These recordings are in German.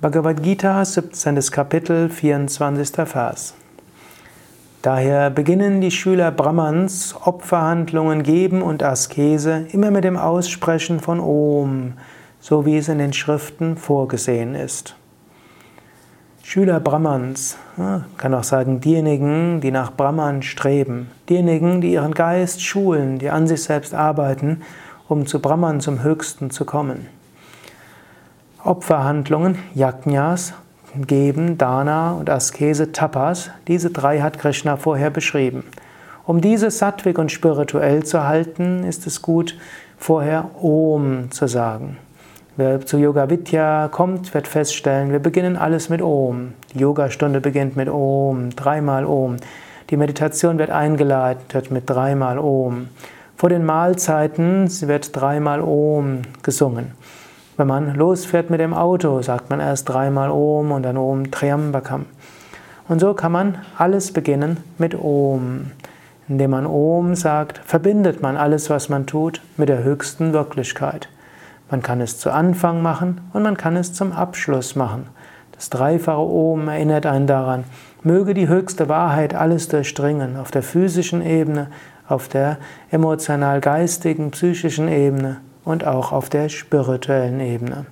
Bhagavad Gita, 17. Kapitel, 24. Vers. Daher beginnen die Schüler Brahmans Opferhandlungen geben und Askese immer mit dem Aussprechen von Om, so wie es in den Schriften vorgesehen ist. Schüler Brahmans, kann auch sagen diejenigen, die nach Brahman streben, diejenigen, die ihren Geist schulen, die an sich selbst arbeiten, um zu Brahman zum Höchsten zu kommen. Opferhandlungen, Yajnas, Geben, Dana und Askese, Tapas, diese drei hat Krishna vorher beschrieben. Um diese sattwig und spirituell zu halten, ist es gut, vorher Om zu sagen. Wer zu Yoga Vidya kommt, wird feststellen, wir beginnen alles mit Om. Die Yogastunde beginnt mit Om, dreimal Om. Die Meditation wird eingeleitet mit dreimal Om. Vor den Mahlzeiten wird dreimal Om gesungen. Wenn man losfährt mit dem Auto, sagt man erst dreimal Om und dann Om Triambakam. Und so kann man alles beginnen mit Om. Indem man Om sagt, verbindet man alles, was man tut, mit der höchsten Wirklichkeit. Man kann es zu Anfang machen und man kann es zum Abschluss machen. Das dreifache Om erinnert einen daran, möge die höchste Wahrheit alles durchdringen, auf der physischen Ebene, auf der emotional-geistigen, psychischen Ebene und auch auf der spirituellen Ebene.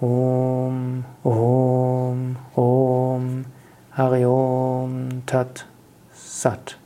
Om, Om, Om, Hari Om, Tat, Sat.